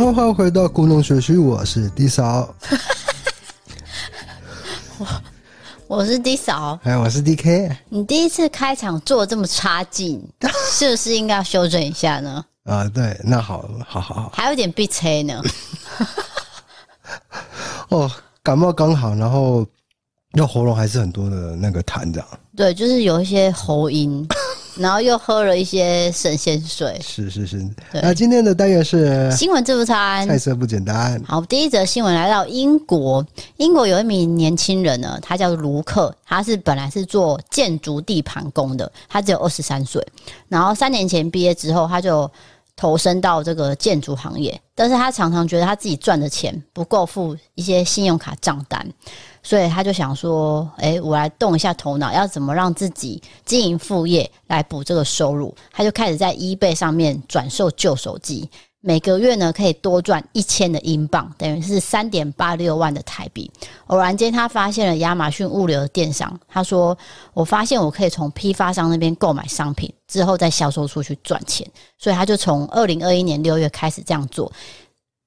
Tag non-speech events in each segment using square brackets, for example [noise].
欢迎回到古农学区，我是 D 嫂。[laughs] 我我是 D 嫂，哎，我是 DK。你第一次开场做这么差劲，[laughs] 是不是应该要修正一下呢？啊，对，那好，好好好，还有点鼻塞呢。[laughs] 哦，感冒刚好，然后又喉咙还是很多的那个痰，这样。对，就是有一些喉音。然后又喝了一些神仙水，是是是。那今天的单元是新闻自助餐，菜色不简单。好，第一则新闻来到英国，英国有一名年轻人呢，他叫卢克，他是本来是做建筑地盘工的，他只有二十三岁。然后三年前毕业之后，他就投身到这个建筑行业，但是他常常觉得他自己赚的钱不够付一些信用卡账单。所以他就想说：“诶，我来动一下头脑，要怎么让自己经营副业来补这个收入？”他就开始在 eBay 上面转售旧手机，每个月呢可以多赚一千的英镑，等于是三点八六万的台币。偶然间，他发现了亚马逊物流的电商，他说：“我发现我可以从批发商那边购买商品，之后再销售出去赚钱。”所以他就从二零二一年六月开始这样做，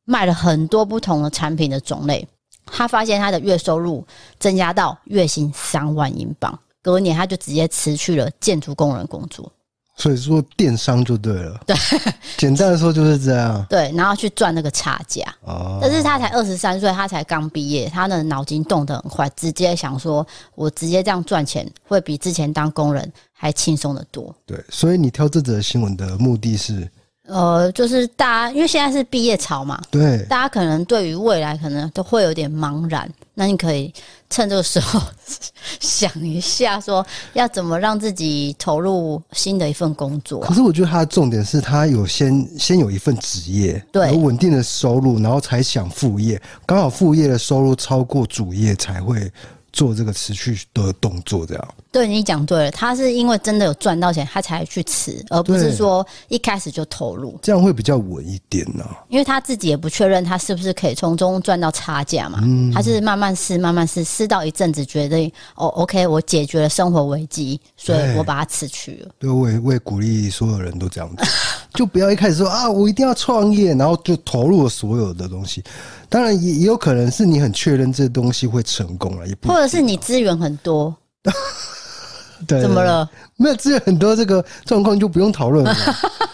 卖了很多不同的产品的种类。他发现他的月收入增加到月薪三万英镑，隔年他就直接辞去了建筑工人工作。所以说电商就对了，对，[laughs] 简单的说就是这样。[laughs] 对，然后去赚那个差价。哦，但是他才二十三岁，他才刚毕业，他的脑筋动得很快，直接想说，我直接这样赚钱，会比之前当工人还轻松得多。对，所以你挑这则新闻的目的是？呃，就是大家，因为现在是毕业潮嘛，对，大家可能对于未来可能都会有点茫然。那你可以趁这个时候 [laughs] 想一下，说要怎么让自己投入新的一份工作啊。可是我觉得他的重点是他有先先有一份职业，对，有稳定的收入，然后才想副业。刚好副业的收入超过主业，才会做这个持续的动作，这样。对，你讲对了，他是因为真的有赚到钱，他才去吃，而不是说一开始就投入，这样会比较稳一点呢、啊。因为他自己也不确认他是不是可以从中赚到差价嘛，嗯、他是慢慢试，慢慢试，试到一阵子觉得哦，OK，我解决了生活危机，所以我把它辞去了。对，我也我也鼓励所有人都这样子，[laughs] 就不要一开始说啊，我一定要创业，然后就投入了所有的东西。当然也也有可能是你很确认这东西会成功了，也不或者是你资源很多。[laughs] 对，怎么了？没有，只有很多这个状况就不用讨论了。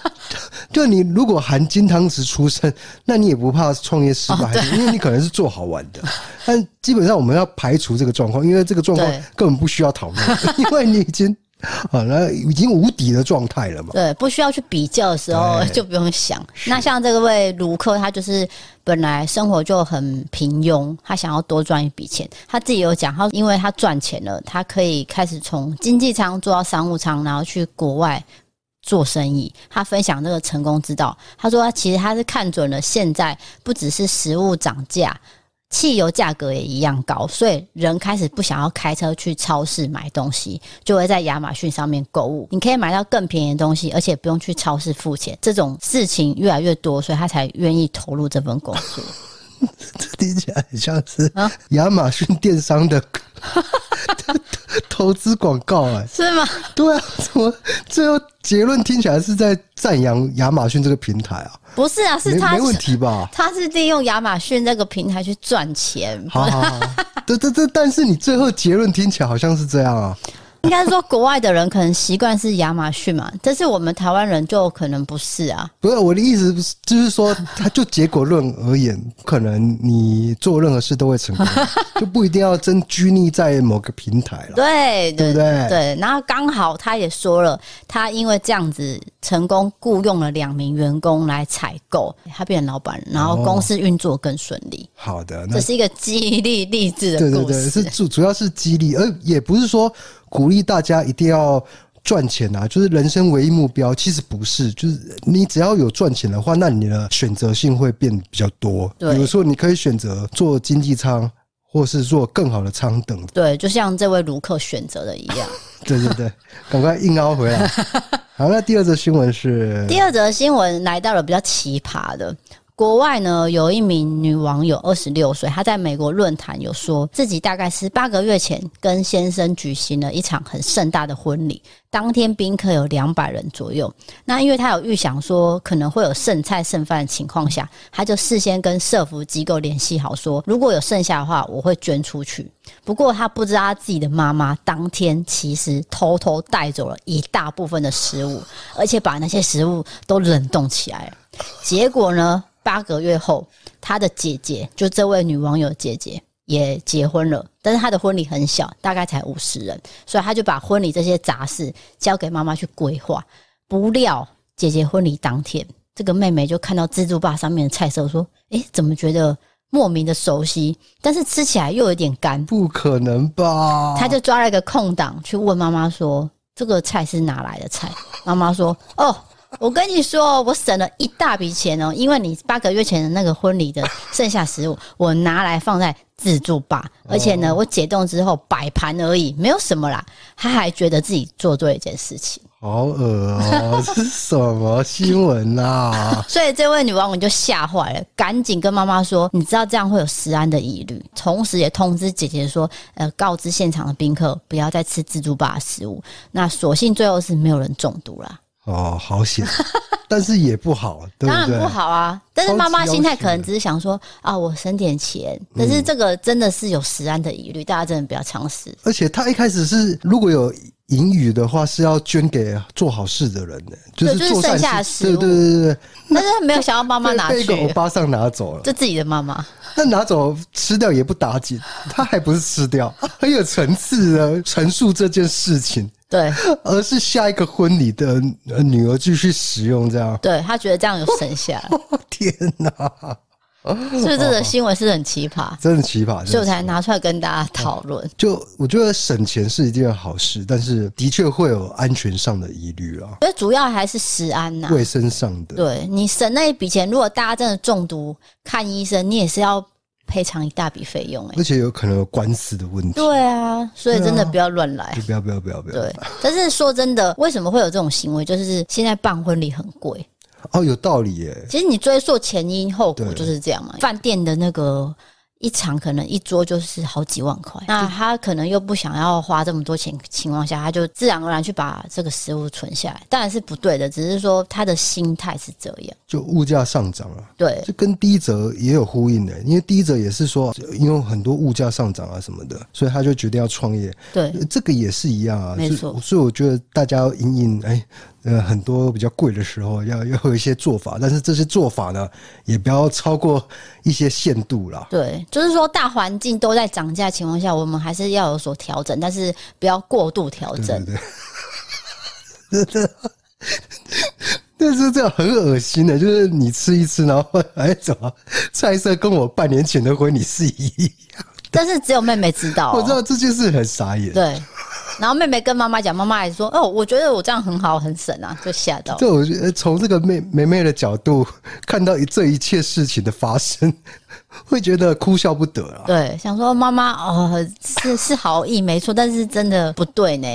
[laughs] 就你如果含金汤匙出生，那你也不怕创业失败，因为你可能是做好玩的。但基本上我们要排除这个状况，因为这个状况根本不需要讨论，因为你已经。[laughs] 啊，那已经无敌的状态了嘛？对，不需要去比较的时候 [laughs] 就不用想。那像这位卢克，他就是本来生活就很平庸，他想要多赚一笔钱。他自己有讲，他因为他赚钱了，他可以开始从经济舱做到商务舱，然后去国外做生意。他分享这个成功之道，他说他其实他是看准了现在不只是食物涨价。汽油价格也一样高，所以人开始不想要开车去超市买东西，就会在亚马逊上面购物。你可以买到更便宜的东西，而且不用去超市付钱。这种事情越来越多，所以他才愿意投入这份工作。这 [laughs] 听起来很像是亚马逊电商的 [laughs] [laughs] 投资广告哎，是吗？对啊，怎么最后结论听起来是在赞扬亚马逊这个平台啊？不是啊，是他没问题吧？他是利用亚马逊这个平台去赚钱。好好好，这这这，但是你最后结论听起来好像是这样啊。应该说，国外的人可能习惯是亚马逊嘛，但是我们台湾人就可能不是啊。不是我的意思，就是说，他就结果论而言，可能你做任何事都会成功，[laughs] 就不一定要真拘泥在某个平台了。对，对不对？对。然后刚好他也说了，他因为这样子成功雇佣了两名员工来采购，他变成老板，然后公司运作更顺利。好的，这是一个激励励志的故事。对对对，是主主要是激励，而也不是说。鼓励大家一定要赚钱啊！就是人生唯一目标，其实不是。就是你只要有赚钱的话，那你的选择性会变比较多。对，比如说你可以选择做经济舱，或是做更好的舱等。对，就像这位卢克选择的一样。[laughs] 对对对，赶快硬凹回来。[laughs] 好，那第二则新闻是？第二则新闻来到了比较奇葩的。国外呢，有一名女网友，二十六岁，她在美国论坛有说自己大概是八个月前跟先生举行了一场很盛大的婚礼，当天宾客有两百人左右。那因为她有预想说可能会有剩菜剩饭的情况下，她就事先跟社福机构联系好，说如果有剩下的话，我会捐出去。不过她不知道她自己的妈妈当天其实偷偷带走了一大部分的食物，而且把那些食物都冷冻起来。结果呢？八个月后，她的姐姐就这位女网友姐姐也结婚了，但是她的婚礼很小，大概才五十人，所以她就把婚礼这些杂事交给妈妈去规划。不料姐姐婚礼当天，这个妹妹就看到自助吧上面的菜色，说：“诶，怎么觉得莫名的熟悉？但是吃起来又有点干，不可能吧？”她就抓了一个空档去问妈妈说：“这个菜是哪来的菜？”妈妈说：“哦。” [laughs] 我跟你说，我省了一大笔钱哦，因为你八个月前的那个婚礼的剩下食物，我拿来放在自助吧，而且呢，我解冻之后摆盘而已，没有什么啦。他还觉得自己做对一件事情，好恶哦！这是什么新闻啊？[laughs] 所以这位女网友就吓坏了，赶紧跟妈妈说：“你知道这样会有食安的疑虑，同时也通知姐姐说，呃，告知现场的宾客不要再吃自助吧的食物。那所幸最后是没有人中毒啦。”哦，好险，[laughs] 但是也不好，对不对？当然不好啊。但是妈妈心态可能只是想说啊，我省点钱。但是这个真的是有食安的疑虑，大家真的不要尝试。而且他一开始是如果有盈余的话，是要捐给做好事的人的，就是就是剩下的食物。对对对对。但是他没有想要妈妈 [laughs] 拿去，被欧巴桑拿走了，就自己的妈妈。那拿走吃掉也不打紧，他还不是吃掉，很有层次的 [laughs] 陈述这件事情。对，而是下一个婚礼的女儿继续使用这样。对，他觉得这样有省下来。[laughs] 天哪！[laughs] 是不是这个新闻是很 [laughs] 奇葩？真的奇葩，所以我才拿出来跟大家讨论。就我觉得省钱是一件好事，但是的确会有安全上的疑虑啊。所以主要还是食安呐，卫生上的。对，你省那一笔钱，如果大家真的中毒看医生，你也是要。赔偿一大笔费用，欸，而且有可能有官司的问题。对啊，所以真的不要乱来，不要不要不要不要。对，但是说真的，为什么会有这种行为？就是现在办婚礼很贵。哦，有道理耶。其实你追溯前因后果就是这样嘛。饭店的那个。一场可能一桌就是好几万块，那他可能又不想要花这么多钱情况下，他就自然而然去把这个食物存下来，当然是不对的，只是说他的心态是这样。就物价上涨了，对，就跟第一则也有呼应的，因为第一则也是说，因为很多物价上涨啊什么的，所以他就决定要创业。对，这个也是一样啊，没错。所以我觉得大家要因应哎。呃，很多比较贵的时候，要要有一些做法，但是这些做法呢，也不要超过一些限度啦。对，就是说大环境都在涨价情况下，我们还是要有所调整，但是不要过度调整。对，对，对，[laughs] 但是这样很恶心的，就是你吃一吃，然后哎，怎么菜色跟我半年前的婚礼是一样？但是只有妹妹知道、哦，[laughs] 我知道这件事很傻眼。对。然后妹妹跟妈妈讲，妈妈还说：“哦，我觉得我这样很好，很省啊。”就吓到。就我觉得从这个妹妹妹的角度看到这一切事情的发生，会觉得哭笑不得啊。对，想说妈妈哦，是 [laughs] 是好意没错，但是真的不对呢。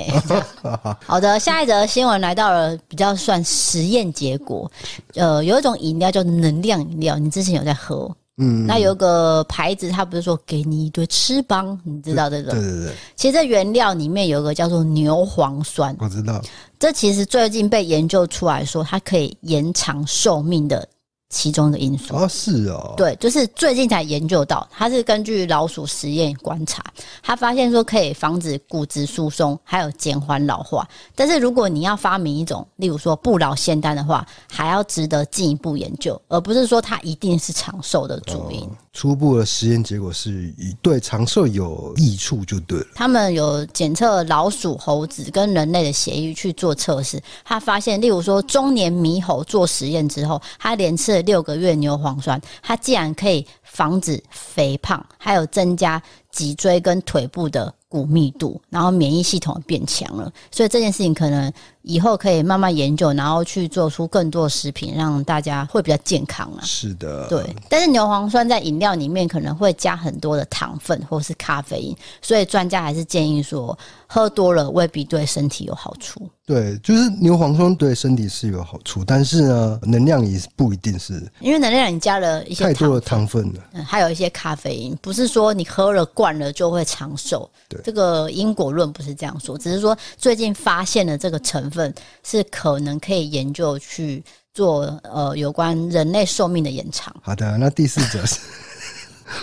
[laughs] 好的，下一则新闻来到了比较算实验结果。呃，有一种饮料叫能量饮料，你之前有在喝？嗯，那有个牌子，它不是说给你一堆翅膀，你知道这个？对对对。其实这原料里面有个叫做牛磺酸，我知道。这其实最近被研究出来说，它可以延长寿命的。其中的因素啊，是哦，对，就是最近才研究到，它是根据老鼠实验观察，他发现说可以防止骨质疏松，还有减缓老化。但是如果你要发明一种，例如说不老仙丹的话，还要值得进一步研究，而不是说它一定是长寿的主因。哦初步的实验结果是对长寿有益处就对了。他们有检测老鼠、猴子跟人类的血液去做测试，他发现，例如说中年猕猴做实验之后，他连吃了六个月牛磺酸，他竟然可以防止肥胖，还有增加脊椎跟腿部的。骨密度，然后免疫系统变强了，所以这件事情可能以后可以慢慢研究，然后去做出更多食品，让大家会比较健康啊。是的，对。但是牛磺酸在饮料里面可能会加很多的糖分或是咖啡因，所以专家还是建议说，喝多了未必对身体有好处。对，就是牛磺酸对身体是有好处，但是呢，能量也不一定是，因为能量你加了一些太多的糖分了，嗯，还有一些咖啡因，不是说你喝了惯了就会长寿。对，这个因果论不是这样说，只是说最近发现了这个成分是可能可以研究去做呃有关人类寿命的延长。好的，那第四则是。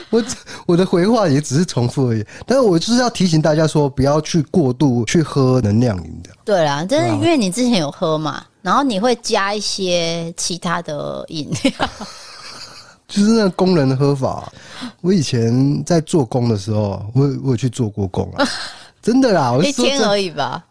我我的回话也只是重复而已，但是我就是要提醒大家说，不要去过度去喝能量饮的。对啦，真的，因为你之前有喝嘛，然后你会加一些其他的饮料，[laughs] 就是那个工人的喝法。我以前在做工的时候，我我有去做过工啊，[laughs] 真的啦，我一天而已吧。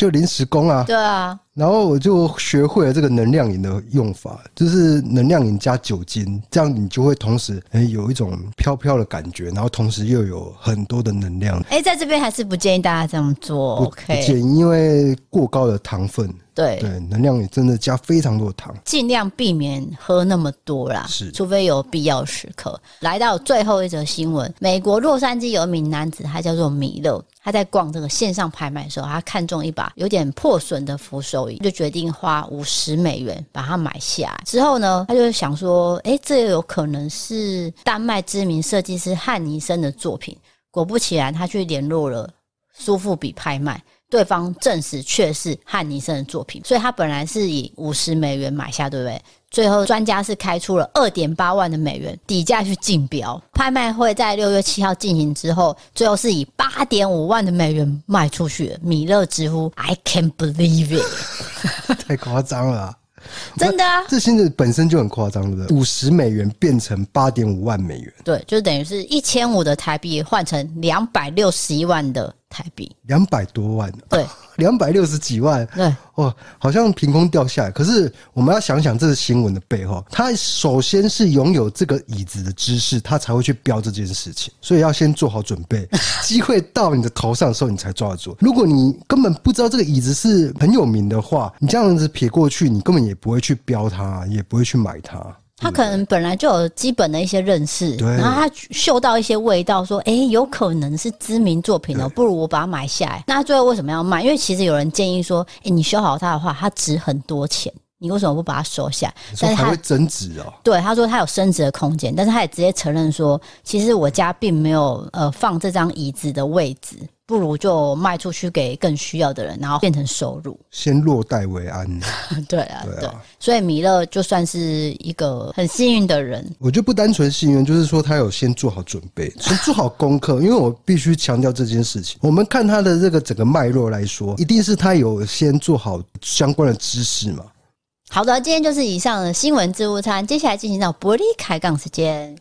就临时工啊，对啊，然后我就学会了这个能量饮的用法，就是能量饮加酒精，这样你就会同时哎有一种飘飘的感觉，然后同时又有很多的能量。哎，在这边还是不建议大家这么做？不建议，因为过高的糖分。对对，能量也真的加非常多的糖，尽量避免喝那么多啦。是，除非有必要时刻。来到最后一则新闻，美国洛杉矶有一名男子，他叫做米勒，他在逛这个线上拍卖的时候，他看中一把有点破损的扶手椅，就决定花五十美元把它买下。之后呢，他就想说，哎，这有可能是丹麦知名设计师汉尼森的作品。果不其然，他去联络了苏富比拍卖。对方证实确是汉尼森的作品，所以他本来是以五十美元买下，对不对？最后专家是开出了二点八万的美元底价去竞标，拍卖会在六月七号进行之后，最后是以八点五万的美元卖出去。米勒直呼 “I can't believe it”，[laughs] 太夸张了啊。[laughs] 真的啊，这薪水本身就很夸张，了？五十美元变成八点五万美元，对，就等于是一千五的台币换成两百六十一万的台币，两百多万，对。[laughs] 两百六十几万，对，哇，好像凭空掉下来。可是我们要想想，这是新闻的背后，他首先是拥有这个椅子的知识，他才会去标这件事情。所以要先做好准备，[laughs] 机会到你的头上的时候，你才抓得住。如果你根本不知道这个椅子是很有名的话，你这样子撇过去，你根本也不会去标它，也不会去买它。他可能本来就有基本的一些认识，然后他嗅到一些味道，说：“哎，有可能是知名作品哦，不如我把它买下来。”那最后为什么要卖？因为其实有人建议说：“哎，你修好它的话，它值很多钱，你为什么不把它收下来？”但是它增值哦。对，他说他有升值的空间，但是他也直接承认说：“其实我家并没有呃放这张椅子的位置。”不如就卖出去给更需要的人，然后变成收入。[laughs] 先落袋为安。[laughs] 对啊，对啊。所以米勒就算是一个很幸运的人。我觉得不单纯幸运，就是说他有先做好准备，先做好功课。因为我必须强调这件事情。我们看他的这个整个脉络来说，一定是他有先做好相关的知识嘛。好的，今天就是以上的新闻自助餐，接下来进行到伯利开杠时间。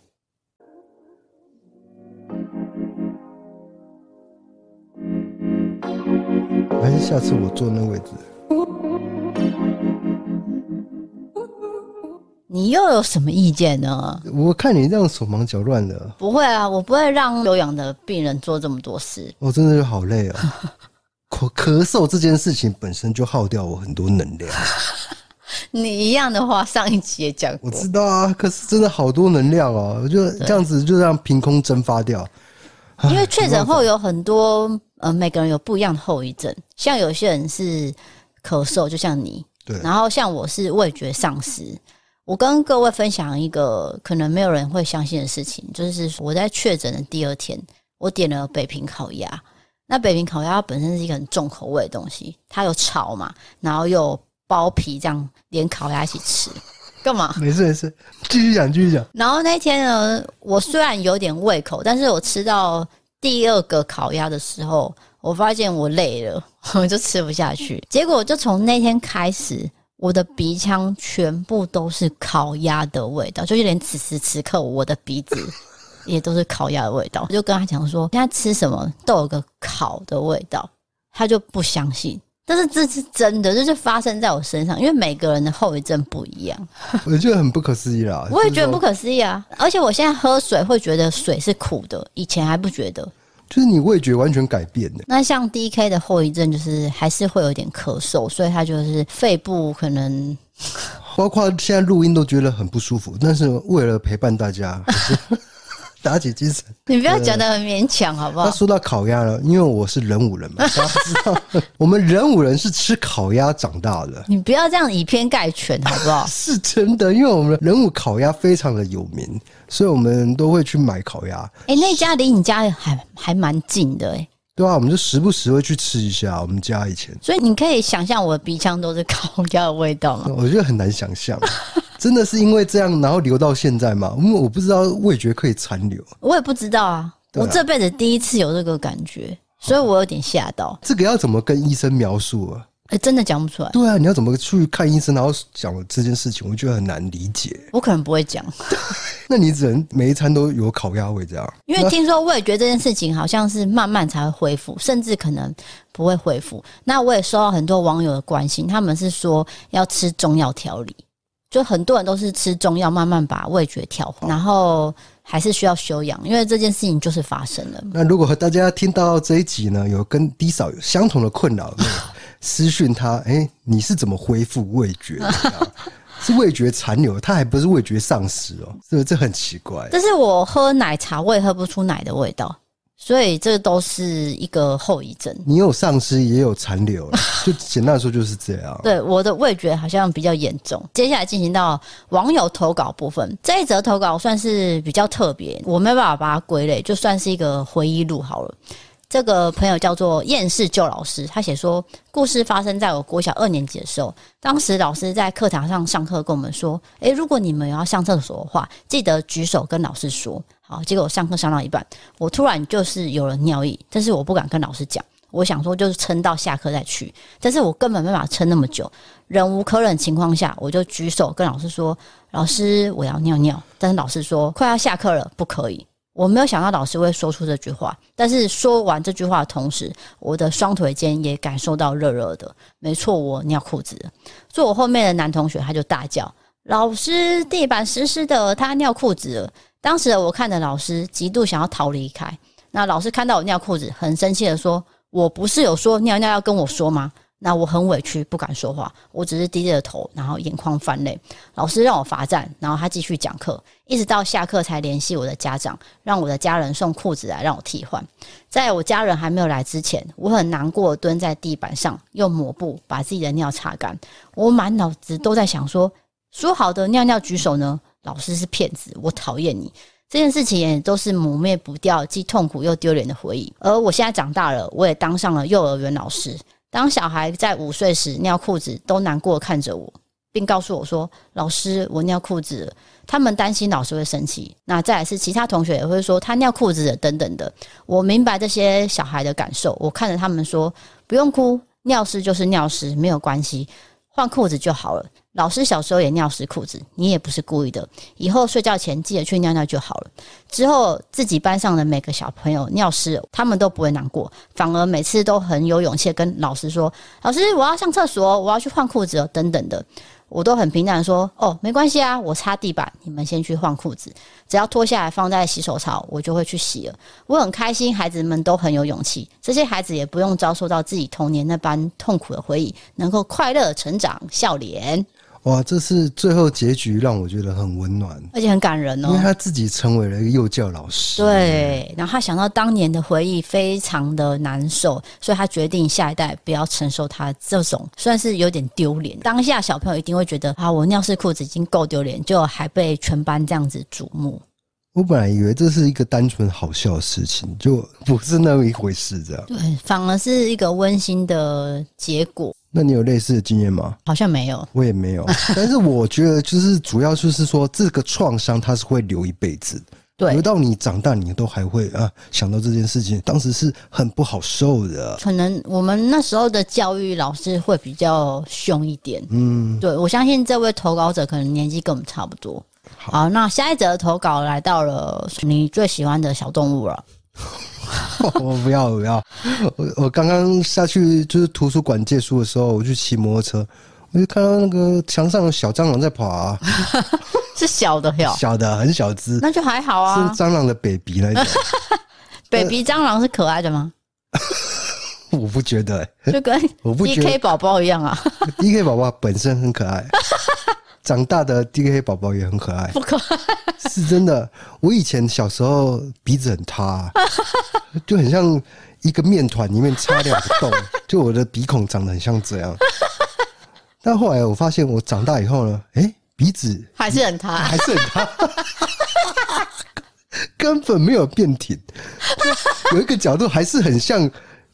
还是下次我坐那位置。你又有什么意见呢？我看你这样手忙脚乱的。不会啊，我不会让有氧的病人做这么多事。我真的是好累啊！[laughs] 咳咳嗽这件事情本身就耗掉我很多能量。[laughs] 你一样的话，上一集也讲过。我知道啊，可是真的好多能量哦，我就这样子就这样凭空蒸发掉。因为确诊后有很多。呃，每个人有不一样的后遗症，像有些人是咳嗽，就像你，对。然后像我是味觉丧失。我跟各位分享一个可能没有人会相信的事情，就是我在确诊的第二天，我点了北平烤鸭。那北平烤鸭它本身是一个很重口味的东西，它有炒嘛，然后又包皮，这样连烤鸭一起吃，干嘛？[laughs] 没事没事，继续讲继续讲。然后那天呢，我虽然有点胃口，但是我吃到。第二个烤鸭的时候，我发现我累了，我 [laughs] 就吃不下去。结果就从那天开始，我的鼻腔全部都是烤鸭的味道，就是连此时此刻我的鼻子 [laughs] 也都是烤鸭的味道。我就跟他讲说，现在吃什么都有个烤的味道，他就不相信。但是这是真的，就是发生在我身上，因为每个人的后遗症不一样。我觉得很不可思议啦，[laughs] 我也觉得不可思议啊！而且我现在喝水会觉得水是苦的，以前还不觉得。就是你味觉完全改变的。那像 DK 的后遗症就是还是会有点咳嗽，所以他就是肺部可能，包括现在录音都觉得很不舒服。但是为了陪伴大家，[laughs] 打起精神。你不要讲的很勉强，好不好？那说到烤鸭了，因为我是人五人嘛，[laughs] 大家知道我们人五人是吃烤鸭长大的。你不要这样以偏概全，好不好？[laughs] 是真的，因为我们人五烤鸭非常的有名，所以我们都会去买烤鸭。哎、欸，那家离你家还还蛮近的、欸，哎。对啊，我们就时不时会去吃一下。我们家以前，所以你可以想象我的鼻腔都是烤鸭的味道吗？我觉得很难想象，真的是因为这样，然后留到现在吗？因为我不知道味觉可以残留，我也不知道啊。啊我这辈子第一次有这个感觉，所以我有点吓到。这个要怎么跟医生描述啊？哎，真的讲不出来。对啊，你要怎么去看医生，然后讲这件事情，我觉得很难理解。我可能不会讲。[laughs] 那你只能每一餐都有烤鸭味这样。因为听说味觉这件事情好像是慢慢才会恢复，甚至可能不会恢复。那我也收到很多网友的关心，他们是说要吃中药调理，就很多人都是吃中药慢慢把味觉调，然后还是需要休养，因为这件事情就是发生了。那如果大家听到这一集呢，有跟 D 嫂有相同的困扰，[laughs] 私讯他，哎、欸，你是怎么恢复味觉的？[laughs] 是味觉残留，它还不是味觉丧失哦，这这很奇怪。但是我喝奶茶，我也喝不出奶的味道，所以这都是一个后遗症。你有丧失，也有残留，[laughs] 就简单来说就是这样。[laughs] 对，我的味觉好像比较严重。接下来进行到网友投稿部分，这一则投稿算是比较特别，我没办法把它归类，就算是一个回忆录好了。这个朋友叫做厌世旧老师，他写说，故事发生在我国小二年级的时候，当时老师在课堂上上课跟我们说，诶，如果你们要上厕所的话，记得举手跟老师说。好，结果上课上到一半，我突然就是有了尿意，但是我不敢跟老师讲，我想说就是撑到下课再去，但是我根本没办法撑那么久，忍无可忍情况下，我就举手跟老师说，老师我要尿尿，但是老师说快要下课了，不可以。我没有想到老师会说出这句话，但是说完这句话的同时，我的双腿间也感受到热热的。没错，我尿裤子了。坐我后面的男同学他就大叫：“老师，地板湿湿的，他尿裤子了。”当时我看着老师，极度想要逃离开。那老师看到我尿裤子，很生气的说：“我不是有说尿尿要跟我说吗？”那我很委屈，不敢说话，我只是低着头，然后眼眶泛泪。老师让我罚站，然后他继续讲课，一直到下课才联系我的家长，让我的家人送裤子来让我替换。在我家人还没有来之前，我很难过，蹲在地板上用抹布把自己的尿擦干。我满脑子都在想说，说好的尿尿举手呢？老师是骗子，我讨厌你。这件事情也都是抹灭不掉，既痛苦又丢脸的回忆。而我现在长大了，我也当上了幼儿园老师。当小孩在午睡时尿裤子，都难过看着我，并告诉我说：“老师，我尿裤子了。”他们担心老师会生气。那再来是其他同学也会说他尿裤子了等等的。我明白这些小孩的感受，我看着他们说：“不用哭，尿湿就是尿湿，没有关系，换裤子就好了。”老师小时候也尿湿裤子，你也不是故意的。以后睡觉前记得去尿尿就好了。之后自己班上的每个小朋友尿湿，他们都不会难过，反而每次都很有勇气跟老师说：“老师，我要上厕所，我要去换裤子哦，等等的。”我都很平淡说：“哦，没关系啊，我擦地板，你们先去换裤子，只要脱下来放在洗手槽，我就会去洗了。”我很开心，孩子们都很有勇气，这些孩子也不用遭受到自己童年那般痛苦的回忆，能够快乐成长，笑脸。哇，这是最后结局，让我觉得很温暖，而且很感人哦。因为他自己成为了一个幼教老师，对，然后他想到当年的回忆，非常的难受，所以他决定下一代不要承受他这种算是有点丢脸。当下小朋友一定会觉得啊，我尿湿裤子已经够丢脸，就还被全班这样子瞩目。我本来以为这是一个单纯好笑的事情，就不是那么一回事，这样。对，反而是一个温馨的结果。那你有类似的经验吗？好像没有，我也没有。[laughs] 但是我觉得，就是主要就是说，这个创伤它是会留一辈子。对，留到你长大，你都还会啊想到这件事情，当时是很不好受的。可能我们那时候的教育老师会比较凶一点。嗯，对，我相信这位投稿者可能年纪跟我们差不多。好，好，那下一则投稿来到了你最喜欢的小动物了。[laughs] 我不要，我不要。我我刚刚下去就是图书馆借书的时候，我去骑摩托车，我就看到那个墙上的小蟑螂在跑啊，[laughs] 是小的哟，小的很小只，那就还好啊。是蟑螂的 baby 那种，[laughs] baby 蟑螂是可爱的吗？我不觉得、欸，就跟 DK 宝宝一样啊。DK 宝宝本身很可爱。长大的 DK 宝宝也很可爱，不可爱，是真的。我以前小时候鼻子很塌，[laughs] 就很像一个面团里面插两个洞，[laughs] 就我的鼻孔长得很像这样。但后来我发现，我长大以后呢，哎、欸，鼻子还是很塌，还是很塌，根本没有变挺，有一个角度还是很像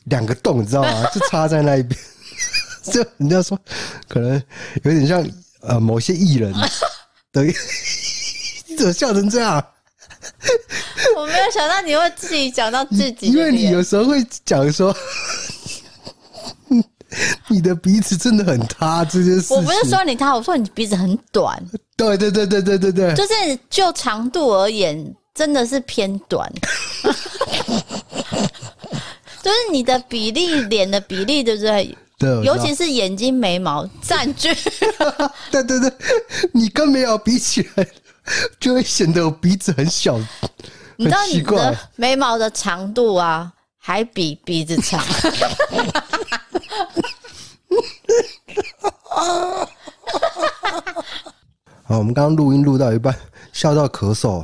两个洞，你知道吗？就插在那一边，[laughs] 就人家说可能有点像呃某些艺人的，你怎么笑成这样？[laughs] 我没有想到你会自己讲到自己，因为你有时候会讲说。[laughs] 你的鼻子真的很塌，这件事。我不是说你塌，我说你鼻子很短。对对对对对对对，就是就长度而言，真的是偏短。[laughs] 就是你的比例，脸的比例，对不对？对，尤其是眼睛、眉毛占据。对对对，你跟眉毛比起来，就会显得我鼻子很小。你知道你的眉毛的长度啊，还比鼻子长。[laughs] 好，我们刚刚录音录到一半，笑到咳嗽。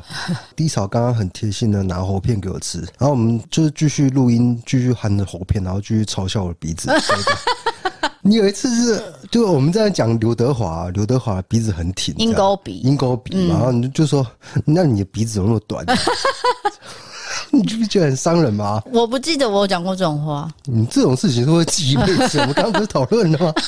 低嫂刚刚很贴心的拿喉片给我吃，然后我们就是继续录音，继续含着喉片，然后继续嘲笑我的鼻子。[laughs] 你有一次是，就我们在讲刘德华，刘德华鼻子很挺，鹰钩鼻，鹰钩鼻嘛，然后你就说，那你的鼻子怎么那么短？[laughs] 你不觉得很伤人吗？我不记得我有讲过这种话。你这种事情都会记一辈子。[laughs] 我们刚刚不是讨论了吗？[laughs]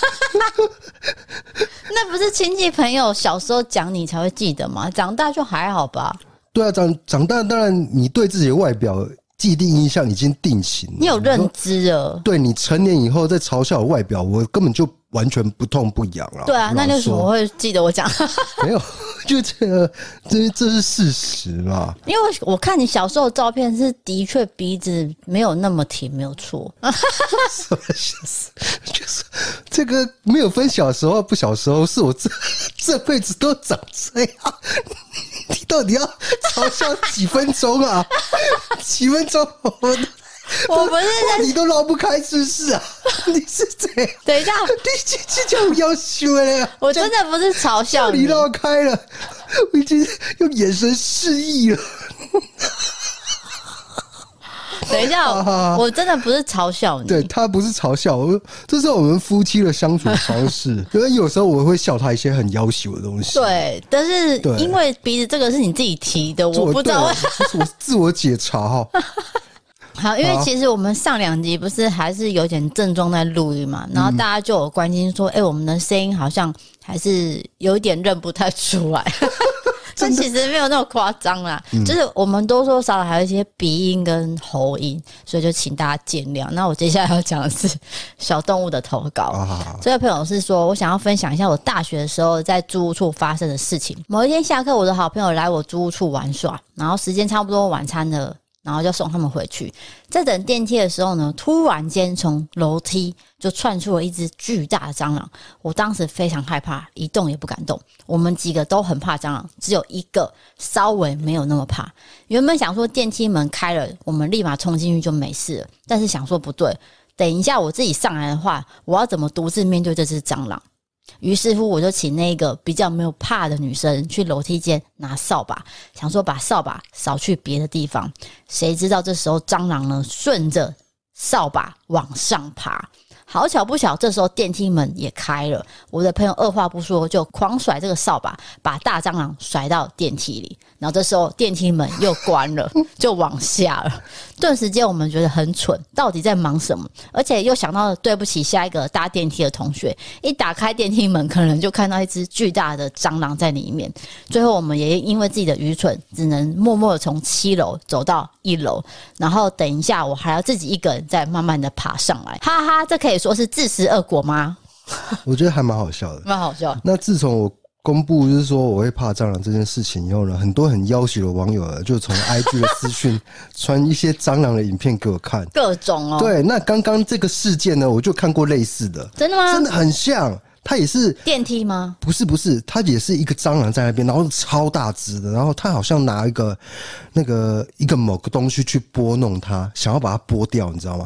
那不是亲戚朋友小时候讲你才会记得吗？长大就还好吧？对啊，长长大当然你对自己的外表既定印象已经定型了，你有认知了。对，你成年以后再嘲笑我外表，我根本就完全不痛不痒了。对啊，那你为什么会记得我讲？[laughs] 没有。就这个，这这是事实嘛？因为我看你小时候的照片，是的确鼻子没有那么挺，没有错。[laughs] 什么意思？就是这个没有分小时候不小时候，是我这 [laughs] 这辈子都长这样。你 [laughs] 到底要嘲笑几分钟啊？[laughs] 几分钟？我我不是在，你都绕不开，是不是啊？[laughs] 你是这样？等一下，你这这叫要羞了。我真的不是嘲笑，你绕开了，我已经用眼神示意了。[laughs] 等一下，[laughs] 我真的不是嘲笑你。对，他不是嘲笑我，这是我们夫妻的相处方式。[laughs] 因为有时候我会笑他一些很要求的东西。对，但是因为鼻子这个是你自己提的，我不知道为什么。我自我解查哈。好，因为其实我们上两集不是还是有点正装在录音嘛，然后大家就有关心说，哎、欸，我们的声音好像还是有一点认不太出来。这其实没有那么夸张啦，就是我们多多少少还有一些鼻音跟喉音，所以就请大家见谅。那我接下来要讲的是小动物的投稿。这位朋友是说，我想要分享一下我大学的时候在租屋处发生的事情。某一天下课，我的好朋友来我租屋处玩耍，然后时间差不多晚餐了。然后就送他们回去，在等电梯的时候呢，突然间从楼梯就窜出了一只巨大的蟑螂。我当时非常害怕，一动也不敢动。我们几个都很怕蟑螂，只有一个稍微没有那么怕。原本想说电梯门开了，我们立马冲进去就没事了。但是想说不对，等一下我自己上来的话，我要怎么独自面对这只蟑螂？于是乎，我就请那个比较没有怕的女生去楼梯间拿扫把，想说把扫把扫去别的地方。谁知道这时候蟑螂呢，顺着扫把往上爬。好巧不巧，这时候电梯门也开了。我的朋友二话不说就狂甩这个扫把，把大蟑螂甩到电梯里。然后这时候电梯门又关了，[laughs] 就往下了。顿时间我们觉得很蠢，到底在忙什么？而且又想到了对不起下一个搭电梯的同学。一打开电梯门，可能就看到一只巨大的蟑螂在里面。最后我们也因为自己的愚蠢，只能默默的从七楼走到一楼。然后等一下，我还要自己一个人再慢慢的爬上来。哈哈，这可以说是自食恶果吗？我觉得还蛮好笑的，[laughs] 蛮好笑。那自从我公布就是说我会怕蟑螂这件事情以后呢，很多很要挟的网友呢，就从 [laughs] IG 的私讯传一些蟑螂的影片给我看，各种哦。对，那刚刚这个事件呢，我就看过类似的，真的吗？真的很像，它也是电梯吗？不是，不是，它也是一个蟑螂在那边，然后超大只的，然后它好像拿一个那个一个某个东西去拨弄它，想要把它拨掉，你知道吗？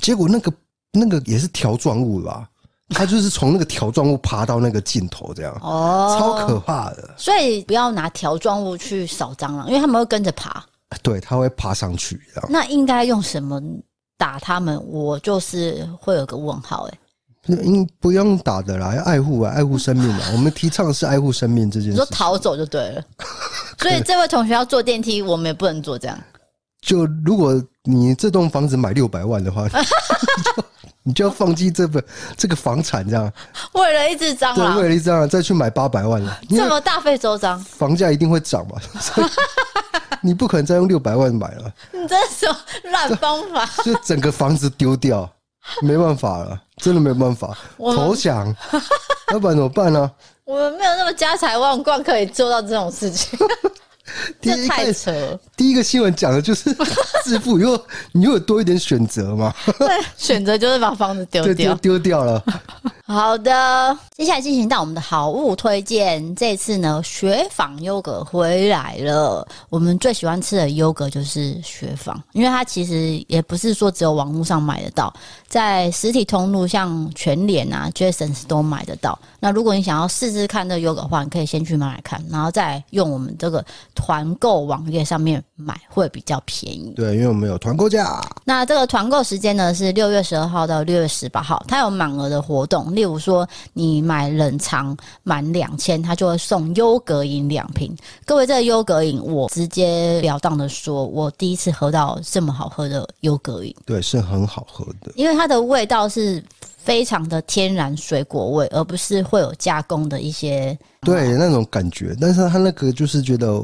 结果那个。那个也是条状物吧，它就是从那个条状物爬到那个尽头，这样哦，超可怕的。所以不要拿条状物去扫蟑螂，因为他们会跟着爬。对，它会爬上去。这样那应该用什么打他们？我就是会有个问号哎。应不用打的啦，要爱护啊，爱护生命嘛。[laughs] 我们提倡的是爱护生命这件事。你说逃走就对了。[laughs] 所以这位同学要坐电梯，我们也不能坐这样。就如果你这栋房子买六百万的话。[laughs] 你就要放弃这个这个房产，这样为了一只蟑螂，对，为了一只蟑螂再去买八百万了，这么大费周章，房价一定会涨嘛？[laughs] 你不可能再用六百万买了，你这是什么烂方法？[laughs] 就整个房子丢掉，没办法了，真的没办法，投降，[laughs] 要不然怎么办呢？我们没有那么家财万贯可以做到这种事情。[laughs] 这太扯了！第一个新闻讲的就是 [laughs] 致富，以后你又有多一点选择嘛？对，选择就是把房子丢掉，丢掉了。[laughs] 好的，接下来进行到我们的好物推荐。这次呢，雪纺优格回来了。我们最喜欢吃的优格就是雪纺，因为它其实也不是说只有网络上买得到，在实体通路像全联啊、Jasons 都买得到。那如果你想要试试看这个优格的话，你可以先去买买看，然后再用我们这个团购网页上面买，会比较便宜。对，因为我们有团购价。那这个团购时间呢是六月十二号到六月十八号，它有满额的活动。例如说，你买冷藏满两千，它就会送优格饮两瓶。各位，这个优格饮，我直接了当的说，我第一次喝到这么好喝的优格饮。对，是很好喝的，因为它的味道是。非常的天然水果味，而不是会有加工的一些对那种感觉。但是它那个就是觉得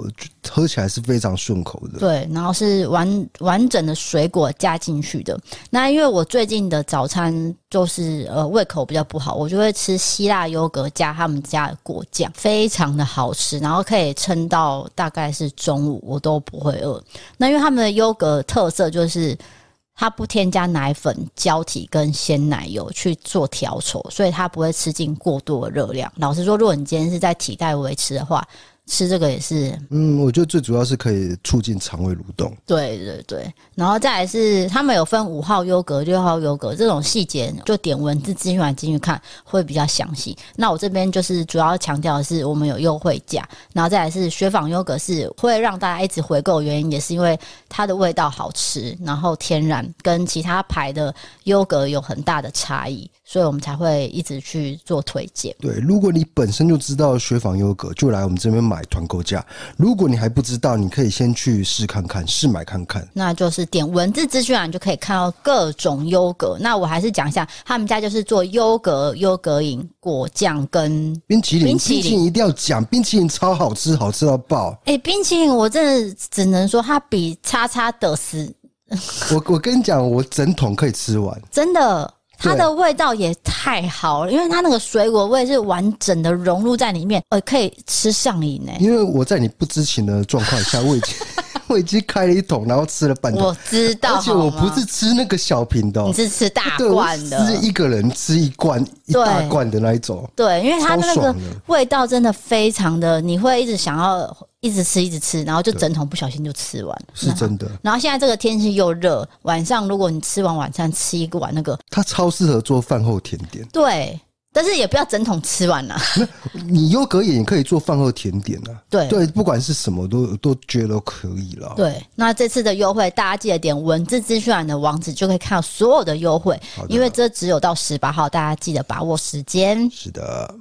喝起来是非常顺口的。对，然后是完完整的水果加进去的。那因为我最近的早餐就是呃胃口比较不好，我就会吃希腊优格加他们家的果酱，非常的好吃，然后可以撑到大概是中午，我都不会饿。那因为他们的优格特色就是。它不添加奶粉、胶体跟鲜奶油去做调稠，所以它不会吃进过多的热量。老实说，如果你今天是在体态维持的话，吃这个也是，嗯，我觉得最主要是可以促进肠胃蠕动。对对对，然后再来是他们有分五号优格、六号优格这种细节，就点文字资讯栏进去看会比较详细。那我这边就是主要强调的是我们有优惠价，然后再来是雪纺优格是会让大家一直回购，原因也是因为它的味道好吃，然后天然跟其他牌的优格有很大的差异。所以我们才会一直去做推荐。对，如果你本身就知道雪纺优格，就来我们这边买团购价。如果你还不知道，你可以先去试看看，试买看看。那就是点文字资讯栏就可以看到各种优格。那我还是讲一下，他们家就是做优格、优格饮、果酱跟冰淇淋。冰淇淋一定要讲，冰淇淋超好吃，好吃到爆。哎、欸，冰淇淋我真的只能说，它比叉叉的斯。我 [laughs] 我跟你讲，我整桶可以吃完，真的。它的味道也太好了，因为它那个水果味是完整的融入在里面，呃，可以吃上瘾呢。因为我在你不知情的状况下，我已经我已经开了一桶，然后吃了半桶。我知道，而且我不是吃那个小瓶的，你是吃大罐的，是一个人吃一罐一大罐的那一种。对，因为它那个味道真的非常的，你会一直想要。一直吃，一直吃，然后就整桶不小心就吃完，是真的。然后现在这个天气又热，晚上如果你吃完晚餐吃一个碗那个，它超适合做饭后甜点。对，但是也不要整桶吃完了。你优格也可以做饭后甜点啊。对对，不管是什么都都觉得都可以了。对，那这次的优惠大家记得点文字资讯栏的网址就可以看到所有的优惠，因为这只有到十八号，大家记得把握时间。是的。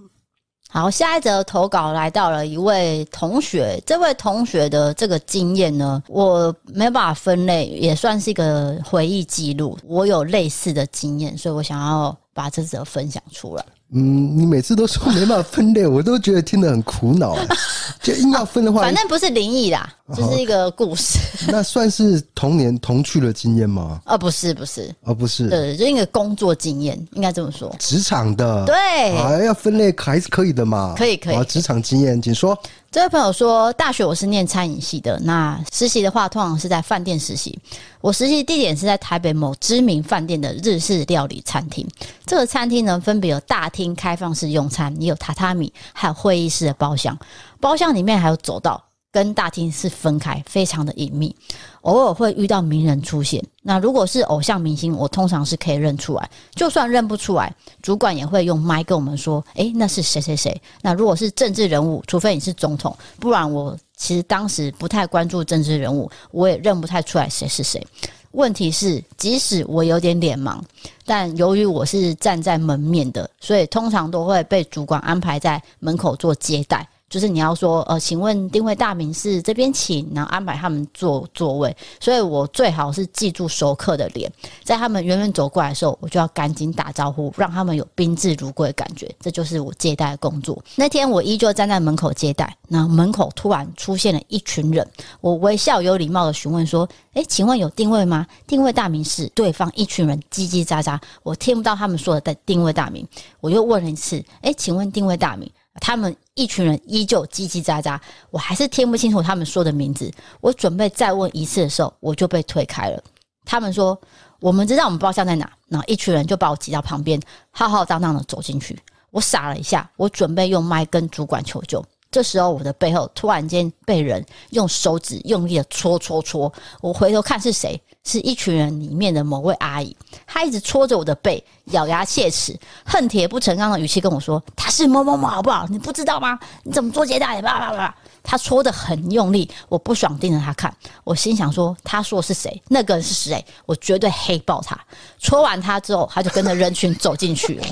好，下一则投稿来到了一位同学，这位同学的这个经验呢，我没有办法分类，也算是一个回忆记录。我有类似的经验，所以我想要把这则分享出来。嗯，你每次都说没办法分类，我都觉得听得很苦恼。[laughs] 就硬要分的话，反正不是灵异啦，就是一个故事。[laughs] 那算是童年童趣的经验吗？啊，不是，不是，啊，不是，对，就一个工作经验，应该这么说。职场的，对，啊，要分类还是可以的嘛？可以，可以。职场经验，请说。这位朋友说，大学我是念餐饮系的，那实习的话，通常是在饭店实习。我实习地点是在台北某知名饭店的日式料理餐厅。这个餐厅呢，分别有大厅开放式用餐，也有榻榻米，还有会议室的包厢。包厢里面还有走道，跟大厅是分开，非常的隐秘。偶尔会遇到名人出现，那如果是偶像明星，我通常是可以认出来。就算认不出来，主管也会用麦跟我们说：“诶，那是谁谁谁。”那如果是政治人物，除非你是总统，不然我其实当时不太关注政治人物，我也认不太出来谁是谁。问题是，即使我有点脸盲，但由于我是站在门面的，所以通常都会被主管安排在门口做接待。就是你要说，呃，请问定位大名是这边请，然后安排他们坐座位。所以我最好是记住熟客的脸，在他们远远走过来的时候，我就要赶紧打招呼，让他们有宾至如归的感觉。这就是我接待的工作。那天我依旧站在门口接待，那门口突然出现了一群人，我微笑有礼貌的询问说：“诶，请问有定位吗？定位大名是？”对方一群人叽叽喳喳，我听不到他们说的定位大名。我又问了一次：“诶，请问定位大名？”他们一群人依旧叽叽喳喳，我还是听不清楚他们说的名字。我准备再问一次的时候，我就被推开了。他们说：“我们知道我们包厢在哪。”然后一群人就把我挤到旁边，浩浩荡荡的走进去。我傻了一下，我准备用麦跟主管求救。这时候，我的背后突然间被人用手指用力的戳戳戳。我回头看是谁，是一群人里面的某位阿姨。她一直戳着我的背，咬牙切齿、恨铁不成钢的语气跟我说：“她是某某某，好不好？你不知道吗？你怎么做接待？”叭叭叭，她戳得很用力，我不爽盯着她看。我心想说：“她说是谁？那个人是谁？我绝对黑爆她！”戳完她之后，她就跟着人群走进去了。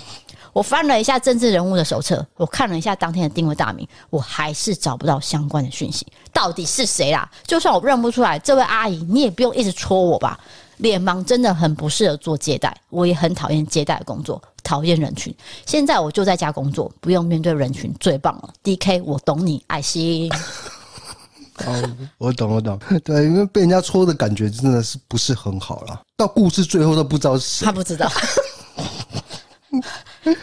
我翻了一下政治人物的手册，我看了一下当天的定位大名，我还是找不到相关的讯息。到底是谁啦？就算我认不出来这位阿姨，你也不用一直戳我吧？脸盲真的很不适合做接待，我也很讨厌接待的工作，讨厌人群。现在我就在家工作，不用面对人群，最棒了。DK，我懂你，爱心。哦，我懂，我懂。对，因为被人家戳的感觉真的是不是很好啦。到故事最后都不知道是谁，他不知道。[laughs]